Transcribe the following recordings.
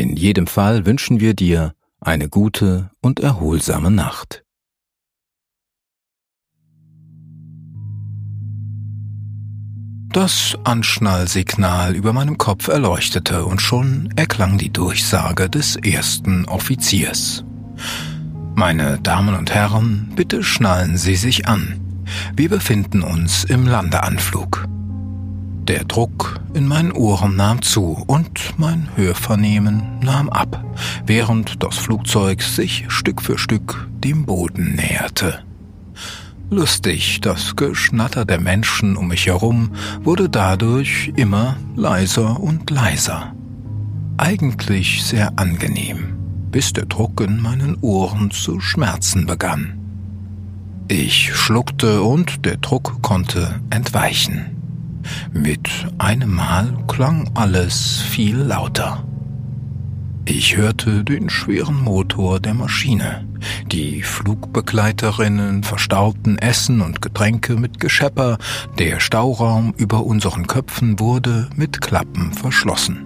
In jedem Fall wünschen wir dir eine gute und erholsame Nacht. Das Anschnallsignal über meinem Kopf erleuchtete und schon erklang die Durchsage des ersten Offiziers. Meine Damen und Herren, bitte schnallen Sie sich an. Wir befinden uns im Landeanflug. Der Druck in meinen Ohren nahm zu und mein Hörvernehmen nahm ab, während das Flugzeug sich Stück für Stück dem Boden näherte. Lustig, das Geschnatter der Menschen um mich herum wurde dadurch immer leiser und leiser. Eigentlich sehr angenehm, bis der Druck in meinen Ohren zu schmerzen begann. Ich schluckte und der Druck konnte entweichen. Mit einem Mal klang alles viel lauter. Ich hörte den schweren Motor der Maschine. Die Flugbegleiterinnen verstauten Essen und Getränke mit Geschepper. Der Stauraum über unseren Köpfen wurde mit Klappen verschlossen.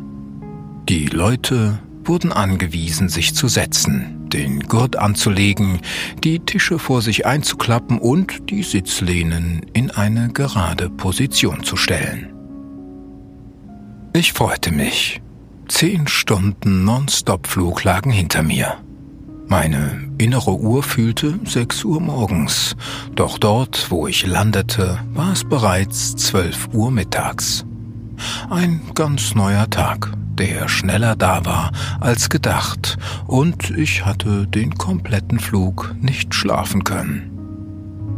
Die Leute wurden angewiesen, sich zu setzen, den Gurt anzulegen, die Tische vor sich einzuklappen und die Sitzlehnen in eine gerade Position zu stellen. Ich freute mich. Zehn Stunden Non-Stop-Flug lagen hinter mir. Meine innere Uhr fühlte sechs Uhr morgens, doch dort, wo ich landete, war es bereits zwölf Uhr mittags. Ein ganz neuer Tag, der schneller da war als gedacht, und ich hatte den kompletten Flug nicht schlafen können.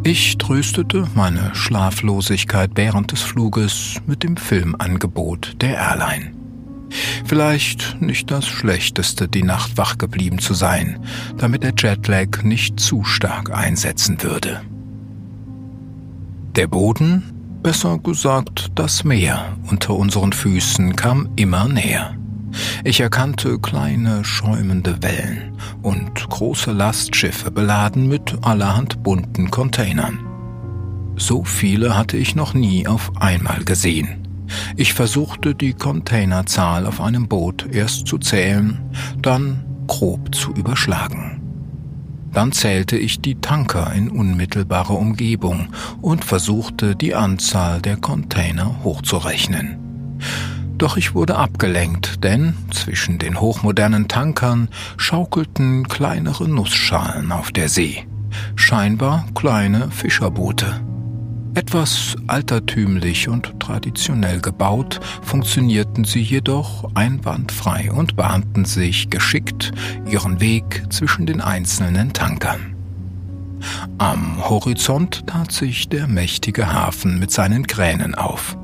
Ich tröstete meine Schlaflosigkeit während des Fluges mit dem Filmangebot der Airline. Vielleicht nicht das Schlechteste, die Nacht wach geblieben zu sein, damit der Jetlag nicht zu stark einsetzen würde. Der Boden besser gesagt das Meer unter unseren Füßen kam immer näher. Ich erkannte kleine schäumende Wellen und große Lastschiffe beladen mit allerhand bunten Containern. So viele hatte ich noch nie auf einmal gesehen. Ich versuchte die Containerzahl auf einem Boot erst zu zählen, dann grob zu überschlagen. Dann zählte ich die Tanker in unmittelbarer Umgebung und versuchte die Anzahl der Container hochzurechnen. Doch ich wurde abgelenkt, denn zwischen den hochmodernen Tankern schaukelten kleinere Nussschalen auf der See, scheinbar kleine Fischerboote. Etwas altertümlich und traditionell gebaut, funktionierten sie jedoch einwandfrei und bahnten sich geschickt ihren Weg zwischen den einzelnen Tankern. Am Horizont tat sich der mächtige Hafen mit seinen Kränen auf.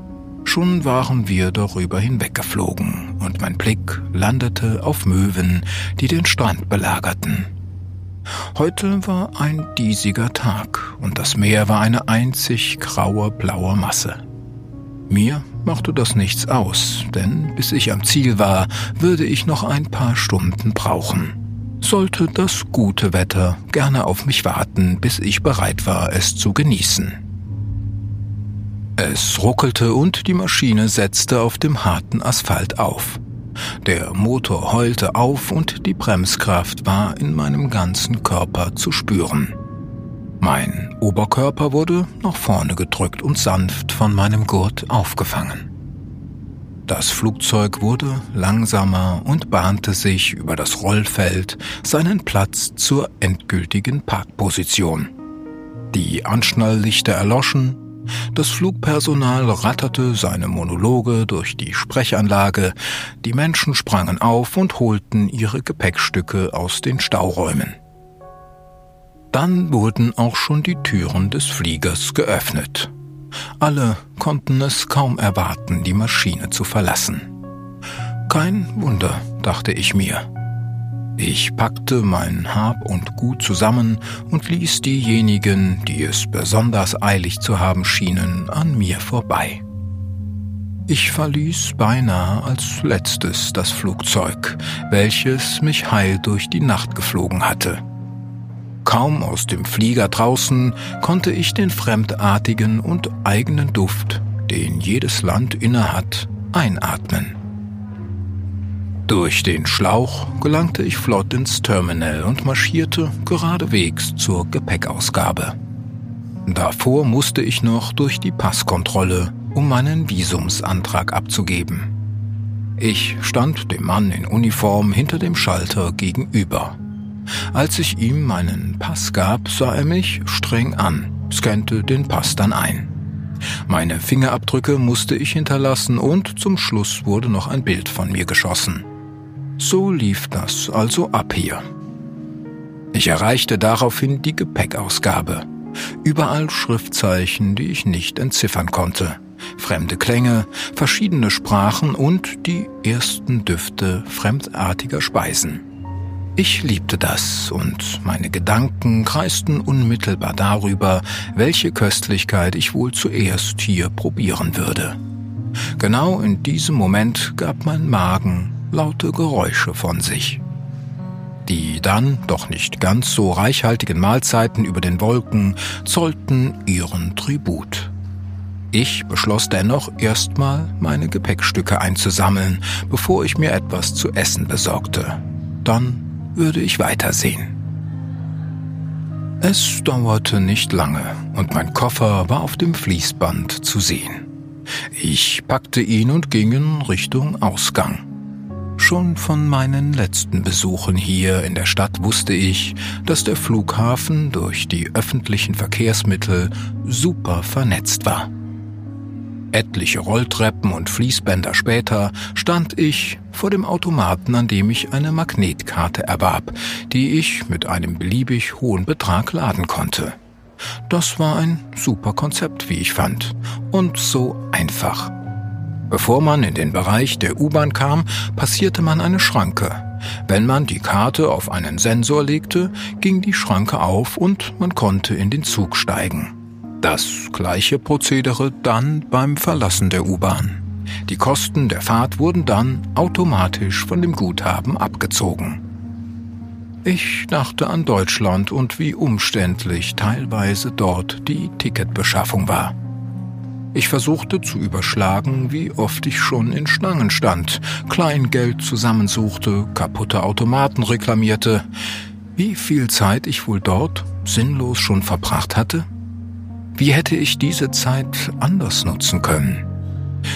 Schon waren wir darüber hinweggeflogen und mein Blick landete auf Möwen, die den Strand belagerten. Heute war ein diesiger Tag und das Meer war eine einzig graue blaue Masse. Mir machte das nichts aus, denn bis ich am Ziel war, würde ich noch ein paar Stunden brauchen. Sollte das gute Wetter gerne auf mich warten, bis ich bereit war, es zu genießen. Es ruckelte und die Maschine setzte auf dem harten Asphalt auf. Der Motor heulte auf und die Bremskraft war in meinem ganzen Körper zu spüren. Mein Oberkörper wurde nach vorne gedrückt und sanft von meinem Gurt aufgefangen. Das Flugzeug wurde langsamer und bahnte sich über das Rollfeld seinen Platz zur endgültigen Parkposition. Die Anschnalllichter erloschen das Flugpersonal ratterte seine Monologe durch die Sprechanlage, die Menschen sprangen auf und holten ihre Gepäckstücke aus den Stauräumen. Dann wurden auch schon die Türen des Fliegers geöffnet. Alle konnten es kaum erwarten, die Maschine zu verlassen. Kein Wunder, dachte ich mir. Ich packte mein Hab und Gut zusammen und ließ diejenigen, die es besonders eilig zu haben schienen, an mir vorbei. Ich verließ beinahe als letztes das Flugzeug, welches mich heil durch die Nacht geflogen hatte. Kaum aus dem Flieger draußen konnte ich den fremdartigen und eigenen Duft, den jedes Land innehat, einatmen. Durch den Schlauch gelangte ich flott ins Terminal und marschierte geradewegs zur Gepäckausgabe. Davor musste ich noch durch die Passkontrolle, um meinen Visumsantrag abzugeben. Ich stand dem Mann in Uniform hinter dem Schalter gegenüber. Als ich ihm meinen Pass gab, sah er mich streng an, scannte den Pass dann ein. Meine Fingerabdrücke musste ich hinterlassen und zum Schluss wurde noch ein Bild von mir geschossen. So lief das also ab hier. Ich erreichte daraufhin die Gepäckausgabe. Überall Schriftzeichen, die ich nicht entziffern konnte. Fremde Klänge, verschiedene Sprachen und die ersten Düfte fremdartiger Speisen. Ich liebte das und meine Gedanken kreisten unmittelbar darüber, welche Köstlichkeit ich wohl zuerst hier probieren würde. Genau in diesem Moment gab mein Magen laute Geräusche von sich. Die dann doch nicht ganz so reichhaltigen Mahlzeiten über den Wolken zollten ihren Tribut. Ich beschloss dennoch erstmal meine Gepäckstücke einzusammeln, bevor ich mir etwas zu essen besorgte. Dann würde ich weitersehen. Es dauerte nicht lange und mein Koffer war auf dem Fließband zu sehen. Ich packte ihn und ging in Richtung Ausgang. Schon von meinen letzten Besuchen hier in der Stadt wusste ich, dass der Flughafen durch die öffentlichen Verkehrsmittel super vernetzt war. Etliche Rolltreppen und Fließbänder später stand ich vor dem Automaten, an dem ich eine Magnetkarte erwarb, die ich mit einem beliebig hohen Betrag laden konnte. Das war ein super Konzept, wie ich fand, und so einfach. Bevor man in den Bereich der U-Bahn kam, passierte man eine Schranke. Wenn man die Karte auf einen Sensor legte, ging die Schranke auf und man konnte in den Zug steigen. Das gleiche Prozedere dann beim Verlassen der U-Bahn. Die Kosten der Fahrt wurden dann automatisch von dem Guthaben abgezogen. Ich dachte an Deutschland und wie umständlich teilweise dort die Ticketbeschaffung war. Ich versuchte zu überschlagen, wie oft ich schon in Schlangen stand, Kleingeld zusammensuchte, kaputte Automaten reklamierte, wie viel Zeit ich wohl dort sinnlos schon verbracht hatte. Wie hätte ich diese Zeit anders nutzen können?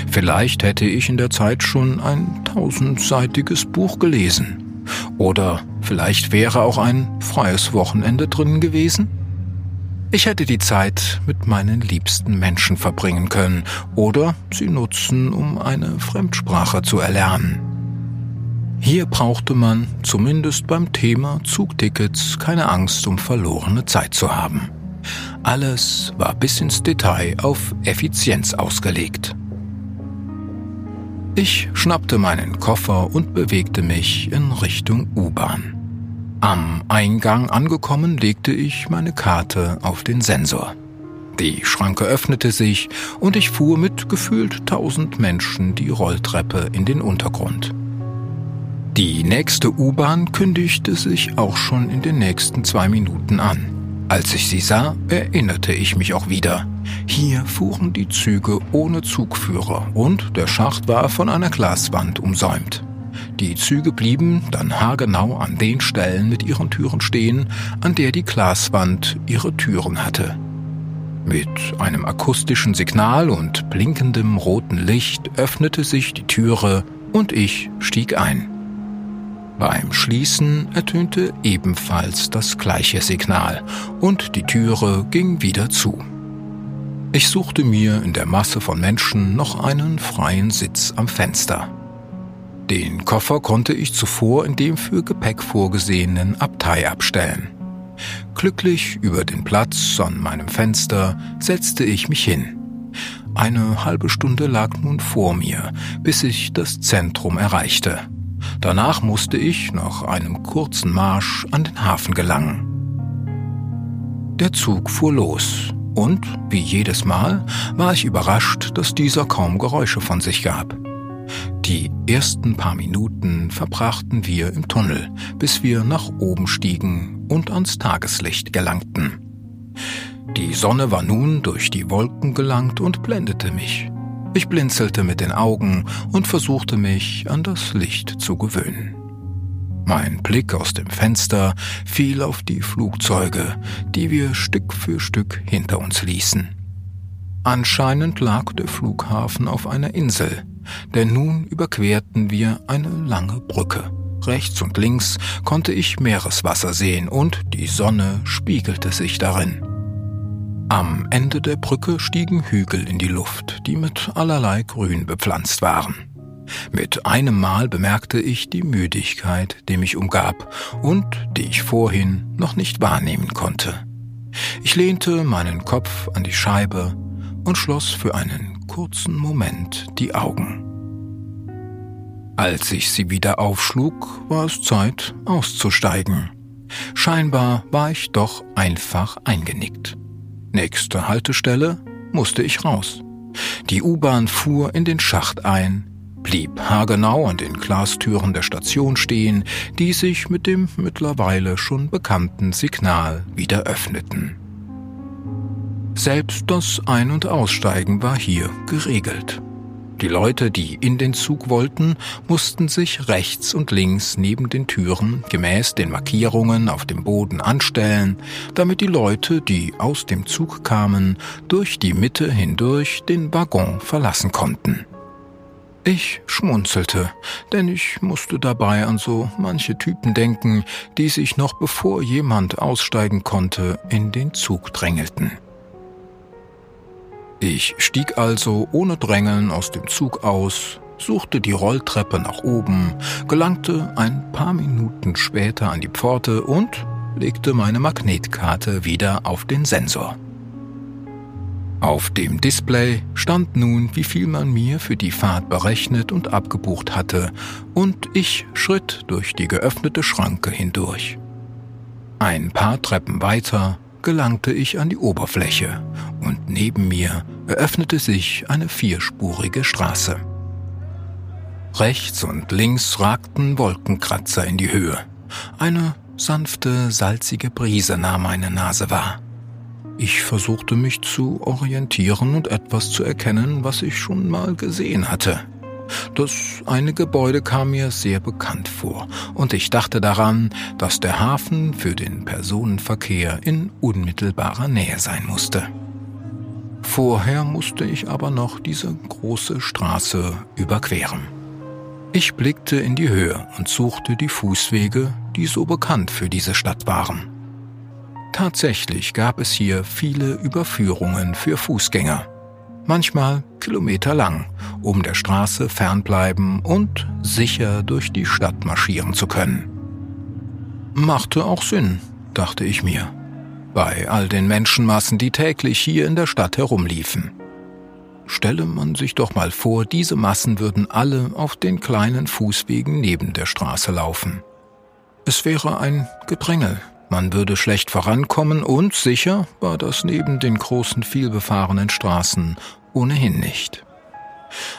Vielleicht hätte ich in der Zeit schon ein tausendseitiges Buch gelesen. Oder vielleicht wäre auch ein freies Wochenende drin gewesen? Ich hätte die Zeit mit meinen liebsten Menschen verbringen können oder sie nutzen, um eine Fremdsprache zu erlernen. Hier brauchte man, zumindest beim Thema Zugtickets, keine Angst um verlorene Zeit zu haben. Alles war bis ins Detail auf Effizienz ausgelegt. Ich schnappte meinen Koffer und bewegte mich in Richtung U-Bahn. Am Eingang angekommen legte ich meine Karte auf den Sensor. Die Schranke öffnete sich und ich fuhr mit gefühlt tausend Menschen die Rolltreppe in den Untergrund. Die nächste U-Bahn kündigte sich auch schon in den nächsten zwei Minuten an. Als ich sie sah, erinnerte ich mich auch wieder. Hier fuhren die Züge ohne Zugführer und der Schacht war von einer Glaswand umsäumt. Die Züge blieben dann haargenau an den Stellen mit ihren Türen stehen, an der die Glaswand ihre Türen hatte. Mit einem akustischen Signal und blinkendem roten Licht öffnete sich die Türe und ich stieg ein. Beim Schließen ertönte ebenfalls das gleiche Signal und die Türe ging wieder zu. Ich suchte mir in der Masse von Menschen noch einen freien Sitz am Fenster. Den Koffer konnte ich zuvor in dem für Gepäck vorgesehenen Abtei abstellen. Glücklich über den Platz an meinem Fenster setzte ich mich hin. Eine halbe Stunde lag nun vor mir, bis ich das Zentrum erreichte. Danach musste ich nach einem kurzen Marsch an den Hafen gelangen. Der Zug fuhr los, und, wie jedes Mal, war ich überrascht, dass dieser kaum Geräusche von sich gab. Die ersten paar Minuten verbrachten wir im Tunnel, bis wir nach oben stiegen und ans Tageslicht gelangten. Die Sonne war nun durch die Wolken gelangt und blendete mich. Ich blinzelte mit den Augen und versuchte mich an das Licht zu gewöhnen. Mein Blick aus dem Fenster fiel auf die Flugzeuge, die wir Stück für Stück hinter uns ließen. Anscheinend lag der Flughafen auf einer Insel, denn nun überquerten wir eine lange Brücke. Rechts und links konnte ich Meereswasser sehen und die Sonne spiegelte sich darin. Am Ende der Brücke stiegen Hügel in die Luft, die mit allerlei Grün bepflanzt waren. Mit einem Mal bemerkte ich die Müdigkeit, die mich umgab und die ich vorhin noch nicht wahrnehmen konnte. Ich lehnte meinen Kopf an die Scheibe und schloss für einen kurzen Moment die Augen. Als ich sie wieder aufschlug, war es Zeit auszusteigen. Scheinbar war ich doch einfach eingenickt. Nächste Haltestelle musste ich raus. Die U-Bahn fuhr in den Schacht ein, blieb haargenau an den Glastüren der Station stehen, die sich mit dem mittlerweile schon bekannten Signal wieder öffneten. Selbst das Ein- und Aussteigen war hier geregelt. Die Leute, die in den Zug wollten, mussten sich rechts und links neben den Türen gemäß den Markierungen auf dem Boden anstellen, damit die Leute, die aus dem Zug kamen, durch die Mitte hindurch den Waggon verlassen konnten. Ich schmunzelte, denn ich musste dabei an so manche Typen denken, die sich noch bevor jemand aussteigen konnte, in den Zug drängelten. Ich stieg also ohne Drängeln aus dem Zug aus, suchte die Rolltreppe nach oben, gelangte ein paar Minuten später an die Pforte und legte meine Magnetkarte wieder auf den Sensor. Auf dem Display stand nun, wie viel man mir für die Fahrt berechnet und abgebucht hatte, und ich schritt durch die geöffnete Schranke hindurch. Ein paar Treppen weiter gelangte ich an die Oberfläche und neben mir eröffnete sich eine vierspurige Straße. Rechts und links ragten Wolkenkratzer in die Höhe. Eine sanfte, salzige Brise nahm meine Nase wahr. Ich versuchte mich zu orientieren und etwas zu erkennen, was ich schon mal gesehen hatte. Das eine Gebäude kam mir sehr bekannt vor, und ich dachte daran, dass der Hafen für den Personenverkehr in unmittelbarer Nähe sein musste. Vorher musste ich aber noch diese große Straße überqueren. Ich blickte in die Höhe und suchte die Fußwege, die so bekannt für diese Stadt waren. Tatsächlich gab es hier viele Überführungen für Fußgänger, manchmal kilometerlang, um der Straße fernbleiben und sicher durch die Stadt marschieren zu können. Machte auch Sinn, dachte ich mir, bei all den Menschenmassen, die täglich hier in der Stadt herumliefen. Stelle man sich doch mal vor, diese Massen würden alle auf den kleinen Fußwegen neben der Straße laufen. Es wäre ein Gedrängel, man würde schlecht vorankommen und sicher war das neben den großen vielbefahrenen Straßen ohnehin nicht.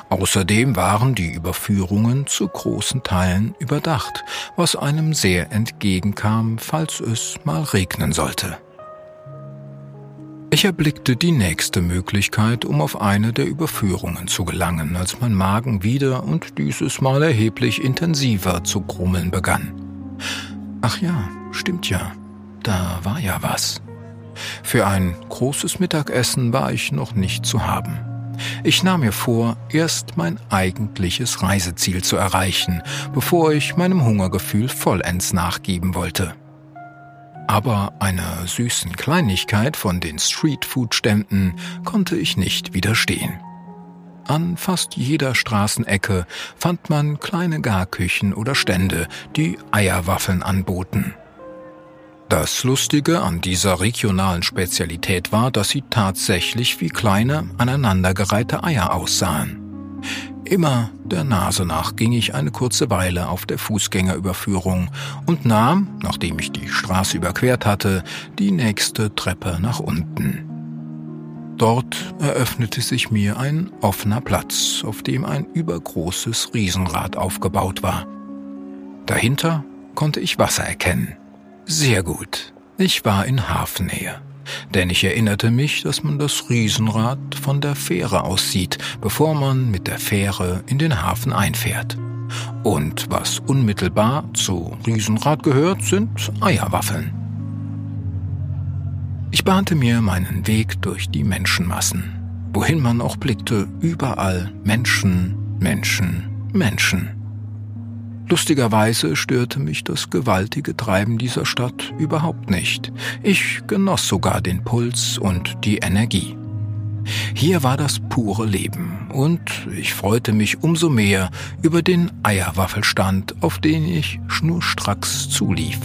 Außerdem waren die Überführungen zu großen Teilen überdacht, was einem sehr entgegenkam, falls es mal regnen sollte. Ich erblickte die nächste Möglichkeit, um auf eine der Überführungen zu gelangen, als mein Magen wieder und dieses Mal erheblich intensiver zu grummeln begann. Ach ja, stimmt ja, da war ja was. Für ein großes Mittagessen war ich noch nicht zu haben. Ich nahm mir vor, erst mein eigentliches Reiseziel zu erreichen, bevor ich meinem Hungergefühl vollends nachgeben wollte. Aber einer süßen Kleinigkeit von den Streetfood-Ständen konnte ich nicht widerstehen. An fast jeder Straßenecke fand man kleine Garküchen oder Stände, die Eierwaffeln anboten. Das Lustige an dieser regionalen Spezialität war, dass sie tatsächlich wie kleine, aneinandergereihte Eier aussahen. Immer der Nase nach ging ich eine kurze Weile auf der Fußgängerüberführung und nahm, nachdem ich die Straße überquert hatte, die nächste Treppe nach unten. Dort eröffnete sich mir ein offener Platz, auf dem ein übergroßes Riesenrad aufgebaut war. Dahinter konnte ich Wasser erkennen. Sehr gut. Ich war in Hafennähe. Denn ich erinnerte mich, dass man das Riesenrad von der Fähre aus sieht, bevor man mit der Fähre in den Hafen einfährt. Und was unmittelbar zu Riesenrad gehört, sind Eierwaffeln. Ich bahnte mir meinen Weg durch die Menschenmassen. Wohin man auch blickte, überall Menschen, Menschen, Menschen. Lustigerweise störte mich das gewaltige Treiben dieser Stadt überhaupt nicht. Ich genoss sogar den Puls und die Energie. Hier war das pure Leben und ich freute mich umso mehr über den Eierwaffelstand, auf den ich schnurstracks zulief.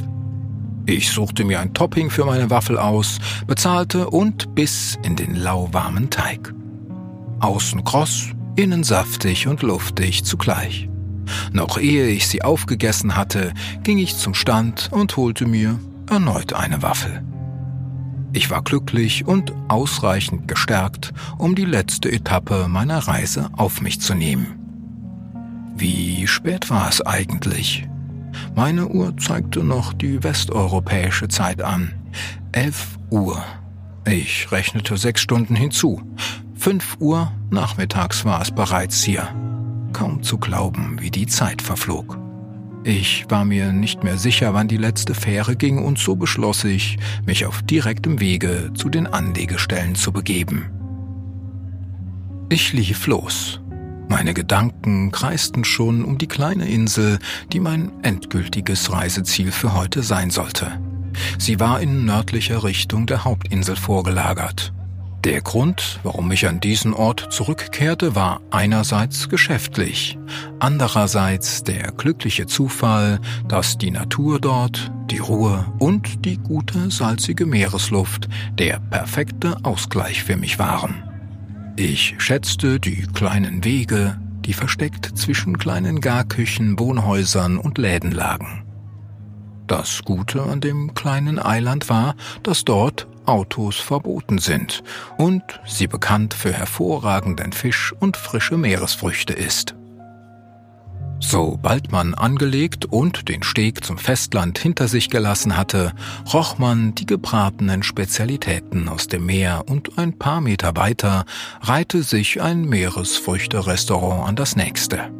Ich suchte mir ein Topping für meine Waffel aus, bezahlte und biss in den lauwarmen Teig. Außen kross, innen saftig und luftig zugleich. Noch ehe ich sie aufgegessen hatte, ging ich zum Stand und holte mir erneut eine Waffel. Ich war glücklich und ausreichend gestärkt, um die letzte Etappe meiner Reise auf mich zu nehmen. Wie spät war es eigentlich? Meine Uhr zeigte noch die westeuropäische Zeit an. Elf Uhr. Ich rechnete sechs Stunden hinzu. Fünf Uhr nachmittags war es bereits hier kaum zu glauben, wie die Zeit verflog. Ich war mir nicht mehr sicher, wann die letzte Fähre ging, und so beschloss ich, mich auf direktem Wege zu den Anlegestellen zu begeben. Ich lief los. Meine Gedanken kreisten schon um die kleine Insel, die mein endgültiges Reiseziel für heute sein sollte. Sie war in nördlicher Richtung der Hauptinsel vorgelagert. Der Grund, warum ich an diesen Ort zurückkehrte, war einerseits geschäftlich, andererseits der glückliche Zufall, dass die Natur dort, die Ruhe und die gute salzige Meeresluft der perfekte Ausgleich für mich waren. Ich schätzte die kleinen Wege, die versteckt zwischen kleinen Garküchen, Wohnhäusern und Läden lagen. Das Gute an dem kleinen Eiland war, dass dort Autos verboten sind und sie bekannt für hervorragenden Fisch und frische Meeresfrüchte ist. Sobald man angelegt und den Steg zum Festland hinter sich gelassen hatte, roch man die gebratenen Spezialitäten aus dem Meer und ein paar Meter weiter reihte sich ein Meeresfrüchte-Restaurant an das nächste.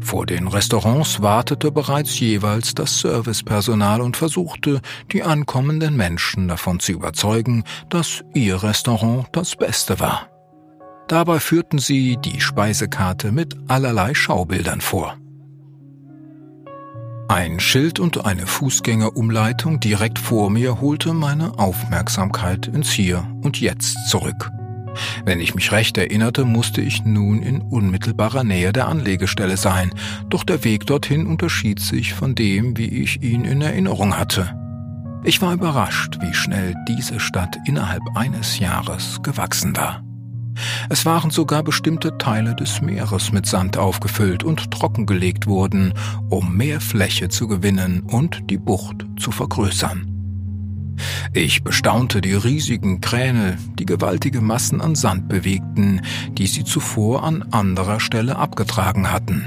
Vor den Restaurants wartete bereits jeweils das Servicepersonal und versuchte, die ankommenden Menschen davon zu überzeugen, dass ihr Restaurant das Beste war. Dabei führten sie die Speisekarte mit allerlei Schaubildern vor. Ein Schild und eine Fußgängerumleitung direkt vor mir holte meine Aufmerksamkeit ins Hier und Jetzt zurück. Wenn ich mich recht erinnerte, musste ich nun in unmittelbarer Nähe der Anlegestelle sein, doch der Weg dorthin unterschied sich von dem, wie ich ihn in Erinnerung hatte. Ich war überrascht, wie schnell diese Stadt innerhalb eines Jahres gewachsen war. Es waren sogar bestimmte Teile des Meeres mit Sand aufgefüllt und trockengelegt wurden, um mehr Fläche zu gewinnen und die Bucht zu vergrößern. Ich bestaunte die riesigen Kräne, die gewaltige Massen an Sand bewegten, die sie zuvor an anderer Stelle abgetragen hatten.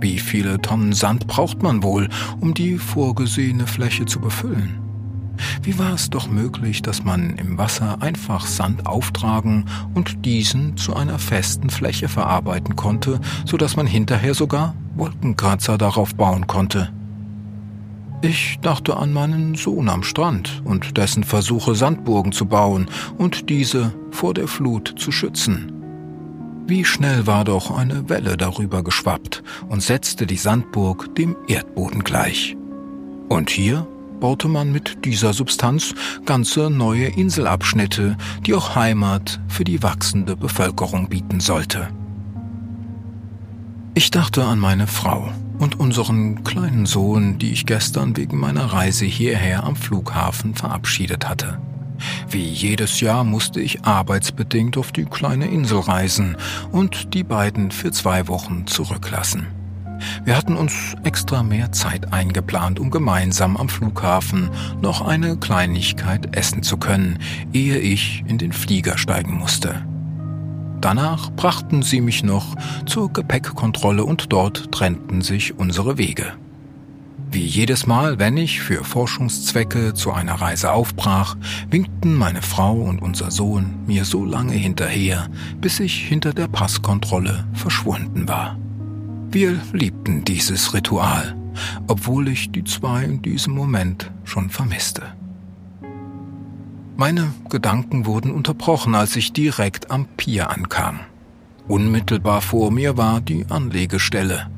Wie viele Tonnen Sand braucht man wohl, um die vorgesehene Fläche zu befüllen? Wie war es doch möglich, dass man im Wasser einfach Sand auftragen und diesen zu einer festen Fläche verarbeiten konnte, so dass man hinterher sogar Wolkenkratzer darauf bauen konnte? Ich dachte an meinen Sohn am Strand und dessen Versuche, Sandburgen zu bauen und diese vor der Flut zu schützen. Wie schnell war doch eine Welle darüber geschwappt und setzte die Sandburg dem Erdboden gleich. Und hier baute man mit dieser Substanz ganze neue Inselabschnitte, die auch Heimat für die wachsende Bevölkerung bieten sollte. Ich dachte an meine Frau und unseren kleinen Sohn, die ich gestern wegen meiner Reise hierher am Flughafen verabschiedet hatte. Wie jedes Jahr musste ich arbeitsbedingt auf die kleine Insel reisen und die beiden für zwei Wochen zurücklassen. Wir hatten uns extra mehr Zeit eingeplant, um gemeinsam am Flughafen noch eine Kleinigkeit essen zu können, ehe ich in den Flieger steigen musste. Danach brachten sie mich noch zur Gepäckkontrolle und dort trennten sich unsere Wege. Wie jedes Mal, wenn ich für Forschungszwecke zu einer Reise aufbrach, winkten meine Frau und unser Sohn mir so lange hinterher, bis ich hinter der Passkontrolle verschwunden war. Wir liebten dieses Ritual, obwohl ich die zwei in diesem Moment schon vermisste. Meine Gedanken wurden unterbrochen, als ich direkt am Pier ankam. Unmittelbar vor mir war die Anlegestelle.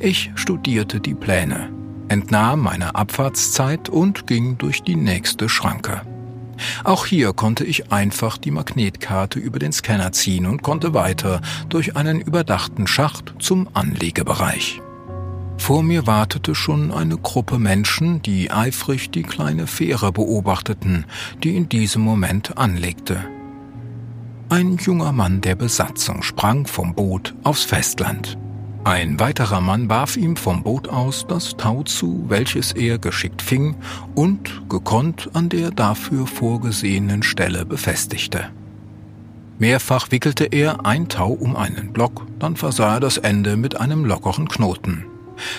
Ich studierte die Pläne entnahm meine Abfahrtszeit und ging durch die nächste Schranke. Auch hier konnte ich einfach die Magnetkarte über den Scanner ziehen und konnte weiter durch einen überdachten Schacht zum Anlegebereich. Vor mir wartete schon eine Gruppe Menschen, die eifrig die kleine Fähre beobachteten, die in diesem Moment anlegte. Ein junger Mann der Besatzung sprang vom Boot aufs Festland. Ein weiterer Mann warf ihm vom Boot aus das Tau zu, welches er geschickt fing und gekonnt an der dafür vorgesehenen Stelle befestigte. Mehrfach wickelte er ein Tau um einen Block, dann versah er das Ende mit einem lockeren Knoten.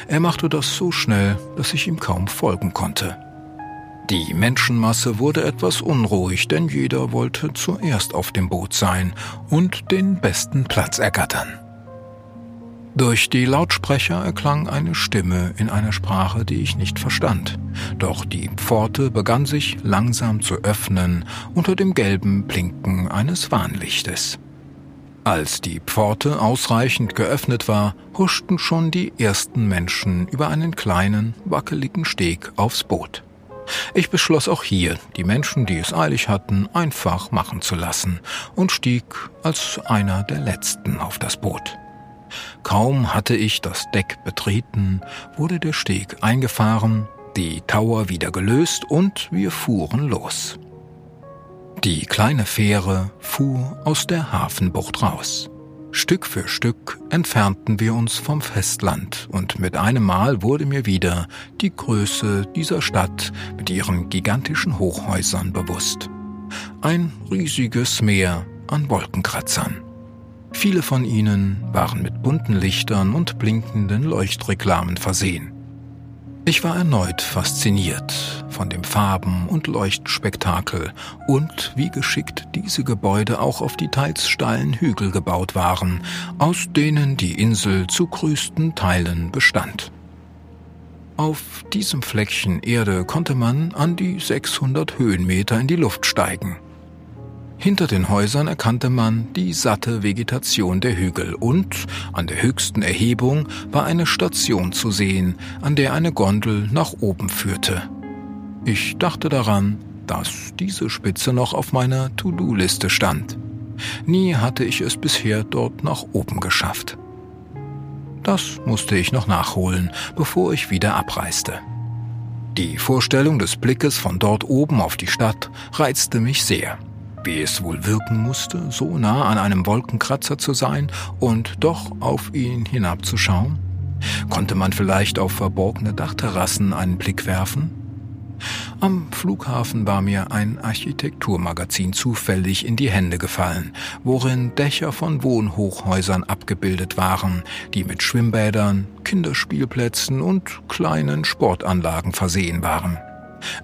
Er machte das so schnell, dass ich ihm kaum folgen konnte. Die Menschenmasse wurde etwas unruhig, denn jeder wollte zuerst auf dem Boot sein und den besten Platz ergattern. Durch die Lautsprecher erklang eine Stimme in einer Sprache, die ich nicht verstand. Doch die Pforte begann sich langsam zu öffnen unter dem gelben Blinken eines Warnlichtes. Als die Pforte ausreichend geöffnet war, huschten schon die ersten Menschen über einen kleinen, wackeligen Steg aufs Boot. Ich beschloss auch hier, die Menschen, die es eilig hatten, einfach machen zu lassen und stieg als einer der letzten auf das Boot. Kaum hatte ich das Deck betreten, wurde der Steg eingefahren, die Tower wieder gelöst und wir fuhren los. Die kleine Fähre fuhr aus der Hafenbucht raus. Stück für Stück entfernten wir uns vom Festland und mit einem Mal wurde mir wieder die Größe dieser Stadt mit ihren gigantischen Hochhäusern bewusst. Ein riesiges Meer an Wolkenkratzern. Viele von ihnen waren mit bunten Lichtern und blinkenden Leuchtreklamen versehen. Ich war erneut fasziniert von dem Farben- und Leuchtspektakel und wie geschickt diese Gebäude auch auf die teils steilen Hügel gebaut waren, aus denen die Insel zu größten Teilen bestand. Auf diesem Fleckchen Erde konnte man an die 600 Höhenmeter in die Luft steigen. Hinter den Häusern erkannte man die satte Vegetation der Hügel und an der höchsten Erhebung war eine Station zu sehen, an der eine Gondel nach oben führte. Ich dachte daran, dass diese Spitze noch auf meiner To-Do-Liste stand. Nie hatte ich es bisher dort nach oben geschafft. Das musste ich noch nachholen, bevor ich wieder abreiste. Die Vorstellung des Blickes von dort oben auf die Stadt reizte mich sehr wie es wohl wirken musste, so nah an einem Wolkenkratzer zu sein und doch auf ihn hinabzuschauen? Konnte man vielleicht auf verborgene Dachterrassen einen Blick werfen? Am Flughafen war mir ein Architekturmagazin zufällig in die Hände gefallen, worin Dächer von Wohnhochhäusern abgebildet waren, die mit Schwimmbädern, Kinderspielplätzen und kleinen Sportanlagen versehen waren.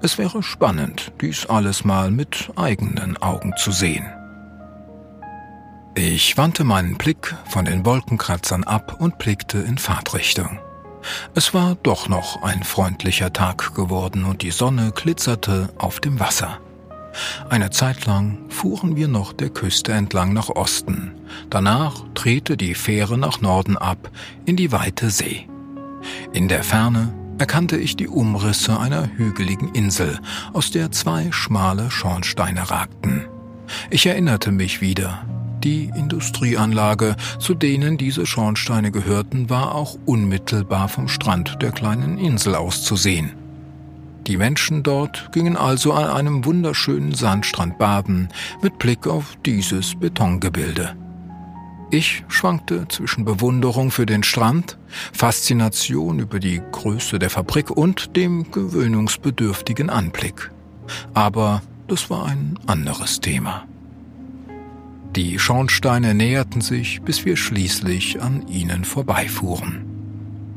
Es wäre spannend, dies alles mal mit eigenen Augen zu sehen. Ich wandte meinen Blick von den Wolkenkratzern ab und blickte in Fahrtrichtung. Es war doch noch ein freundlicher Tag geworden und die Sonne glitzerte auf dem Wasser. Eine Zeit lang fuhren wir noch der Küste entlang nach Osten. Danach drehte die Fähre nach Norden ab in die weite See. In der Ferne erkannte ich die Umrisse einer hügeligen Insel, aus der zwei schmale Schornsteine ragten. Ich erinnerte mich wieder. Die Industrieanlage, zu denen diese Schornsteine gehörten, war auch unmittelbar vom Strand der kleinen Insel aus zu sehen. Die Menschen dort gingen also an einem wunderschönen Sandstrand baden, mit Blick auf dieses Betongebilde. Ich schwankte zwischen Bewunderung für den Strand, Faszination über die Größe der Fabrik und dem gewöhnungsbedürftigen Anblick. Aber das war ein anderes Thema. Die Schornsteine näherten sich, bis wir schließlich an ihnen vorbeifuhren.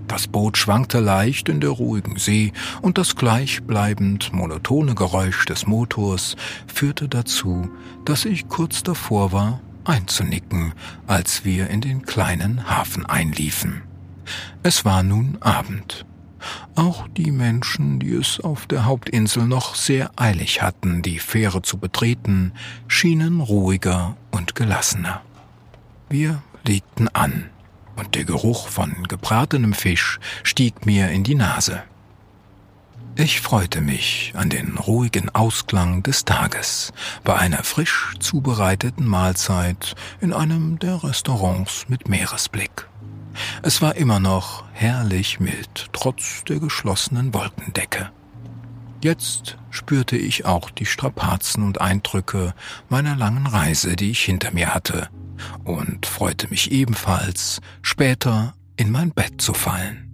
Das Boot schwankte leicht in der ruhigen See und das gleichbleibend monotone Geräusch des Motors führte dazu, dass ich kurz davor war, einzunicken, als wir in den kleinen Hafen einliefen. Es war nun Abend. Auch die Menschen, die es auf der Hauptinsel noch sehr eilig hatten, die Fähre zu betreten, schienen ruhiger und gelassener. Wir legten an, und der Geruch von gebratenem Fisch stieg mir in die Nase. Ich freute mich an den ruhigen Ausklang des Tages bei einer frisch zubereiteten Mahlzeit in einem der Restaurants mit Meeresblick. Es war immer noch herrlich mild, trotz der geschlossenen Wolkendecke. Jetzt spürte ich auch die Strapazen und Eindrücke meiner langen Reise, die ich hinter mir hatte, und freute mich ebenfalls, später in mein Bett zu fallen.